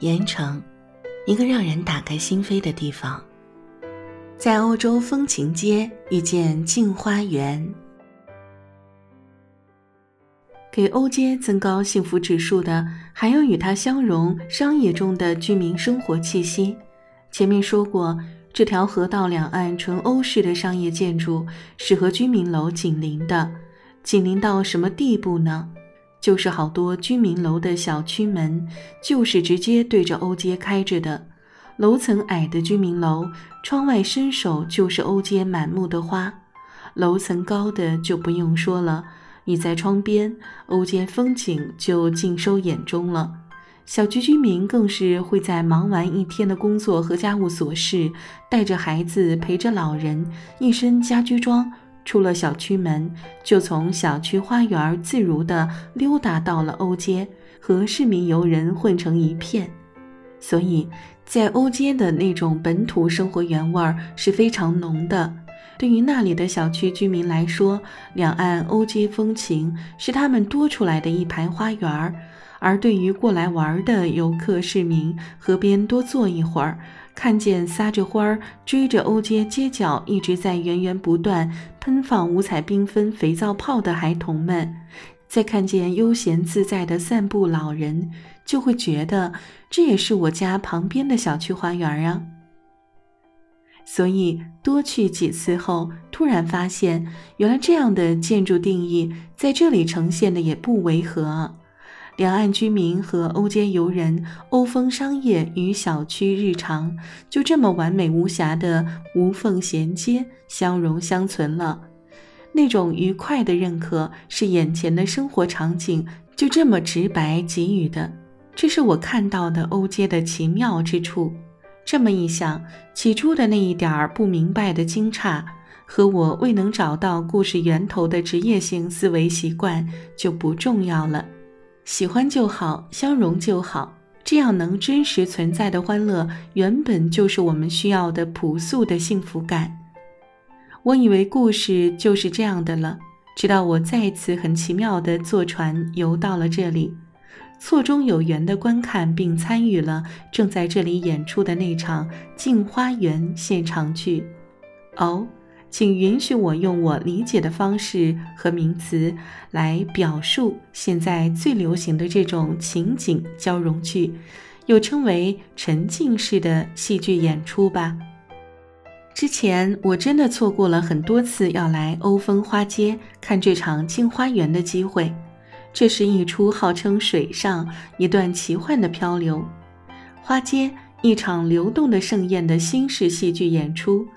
盐城，一个让人打开心扉的地方。在欧洲风情街遇见镜花园。给欧街增高幸福指数的，还有与它相融商业中的居民生活气息。前面说过，这条河道两岸纯欧式的商业建筑是和居民楼紧邻的，紧邻到什么地步呢？就是好多居民楼的小区门就是直接对着欧街开着的。楼层矮的居民楼，窗外伸手就是欧街满目的花；楼层高的就不用说了。你在窗边，欧街风景就尽收眼中了。小区居民更是会在忙完一天的工作和家务琐事，带着孩子，陪着老人，一身家居装，出了小区门，就从小区花园自如地溜达到了欧街，和市民游人混成一片。所以，在欧街的那种本土生活原味儿是非常浓的。对于那里的小区居民来说，两岸欧街风情是他们多出来的一排花园儿；而对于过来玩的游客市民，河边多坐一会儿，看见撒着欢儿、追着欧街街角一直在源源不断喷放五彩缤纷肥皂泡的孩童们，再看见悠闲自在的散步老人，就会觉得这也是我家旁边的小区花园啊。所以多去几次后，突然发现，原来这样的建筑定义在这里呈现的也不违和。两岸居民和欧街游人、欧风商业与小区日常，就这么完美无瑕的无缝衔接、相融相存了。那种愉快的认可，是眼前的生活场景就这么直白给予的。这是我看到的欧街的奇妙之处。这么一想，起初的那一点儿不明白的惊诧，和我未能找到故事源头的职业性思维习惯就不重要了。喜欢就好，相融就好，这样能真实存在的欢乐，原本就是我们需要的朴素的幸福感。我以为故事就是这样的了，直到我再次很奇妙地坐船游到了这里。错中有缘地观看并参与了正在这里演出的那场《镜花缘》现场剧。哦，请允许我用我理解的方式和名词来表述现在最流行的这种情景交融剧，又称为沉浸式的戏剧演出吧。之前我真的错过了很多次要来欧风花街看这场《镜花缘》的机会。这是一出号称水上一段奇幻的漂流，花街一场流动的盛宴的新式戏剧演出，《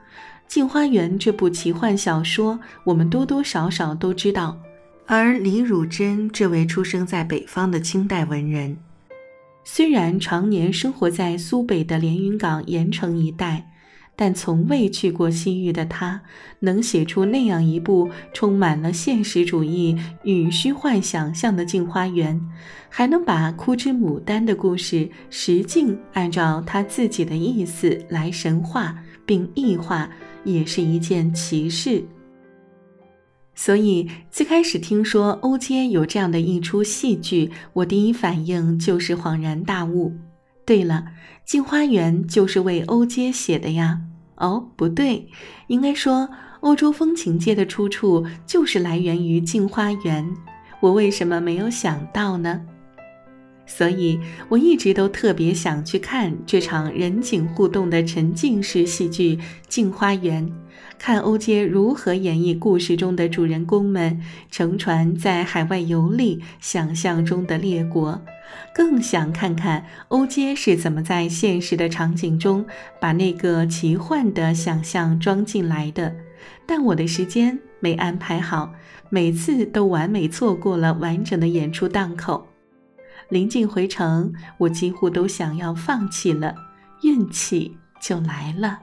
镜花缘》这部奇幻小说，我们多多少少都知道。而李汝珍这位出生在北方的清代文人，虽然常年生活在苏北的连云港盐城一带。但从未去过西域的他，能写出那样一部充满了现实主义与虚幻想象的《镜花缘》，还能把枯枝牡丹的故事实境按照他自己的意思来神化并异化，也是一件奇事。所以，最开始听说欧街有这样的一出戏剧，我第一反应就是恍然大悟。对了。《镜花缘》就是为欧街写的呀？哦，不对，应该说欧洲风情街的出处就是来源于《镜花缘》。我为什么没有想到呢？所以我一直都特别想去看这场人景互动的沉浸式戏剧《镜花缘》。看欧街如何演绎故事中的主人公们乘船在海外游历，想象中的列国，更想看看欧街是怎么在现实的场景中把那个奇幻的想象装进来的。但我的时间没安排好，每次都完美错过了完整的演出档口。临近回程，我几乎都想要放弃了，运气就来了。